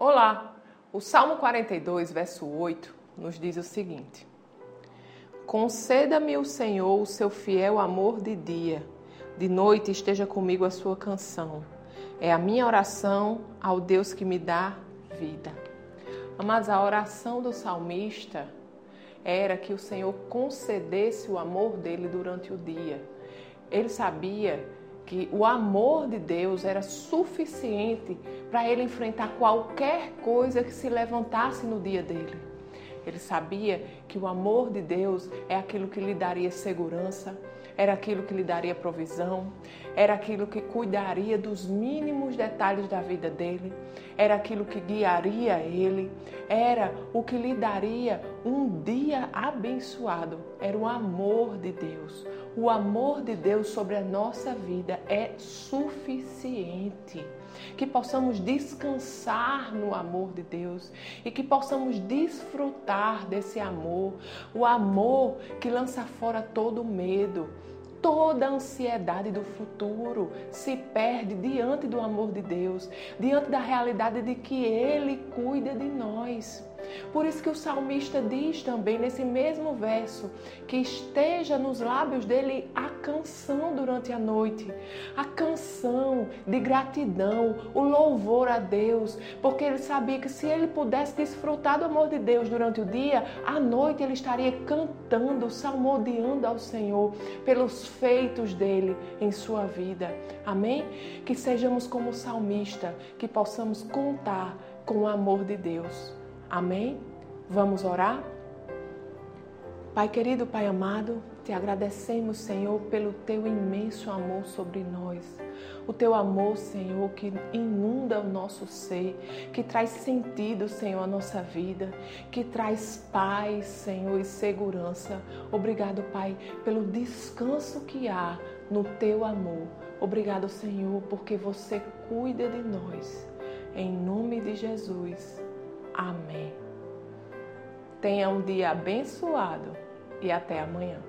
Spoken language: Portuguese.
Olá! O Salmo 42, verso 8, nos diz o seguinte: Conceda-me o Senhor o seu fiel amor de dia, de noite esteja comigo a sua canção. É a minha oração ao Deus que me dá vida. Mas a oração do salmista era que o Senhor concedesse o amor dele durante o dia. Ele sabia que o amor de Deus era suficiente para ele enfrentar qualquer coisa que se levantasse no dia dele. Ele sabia que o amor de Deus é aquilo que lhe daria segurança, era aquilo que lhe daria provisão, era aquilo que cuidaria dos mínimos detalhes da vida dele, era aquilo que guiaria ele, era o que lhe daria um dia abençoado, era o amor de Deus. O amor de Deus sobre a nossa vida é suficiente que possamos descansar no amor de Deus e que possamos desfrutar desse amor, o amor que lança fora todo medo. Toda a ansiedade do futuro se perde diante do amor de Deus, diante da realidade de que Ele cuida de nós. Por isso que o salmista diz também nesse mesmo verso que esteja nos lábios dele a canção durante a noite, a canção de gratidão, o louvor a Deus, porque ele sabia que se ele pudesse desfrutar do amor de Deus durante o dia, à noite ele estaria cantando, salmodiando ao Senhor pelos feitos dele em sua vida. Amém? Que sejamos como o salmista, que possamos contar com o amor de Deus. Amém? Vamos orar? Pai querido, Pai amado, te agradecemos, Senhor, pelo teu imenso amor sobre nós. O teu amor, Senhor, que inunda o nosso ser, que traz sentido, Senhor, à nossa vida, que traz paz, Senhor, e segurança. Obrigado, Pai, pelo descanso que há no teu amor. Obrigado, Senhor, porque você cuida de nós. Em nome de Jesus. Amém. Tenha um dia abençoado e até amanhã.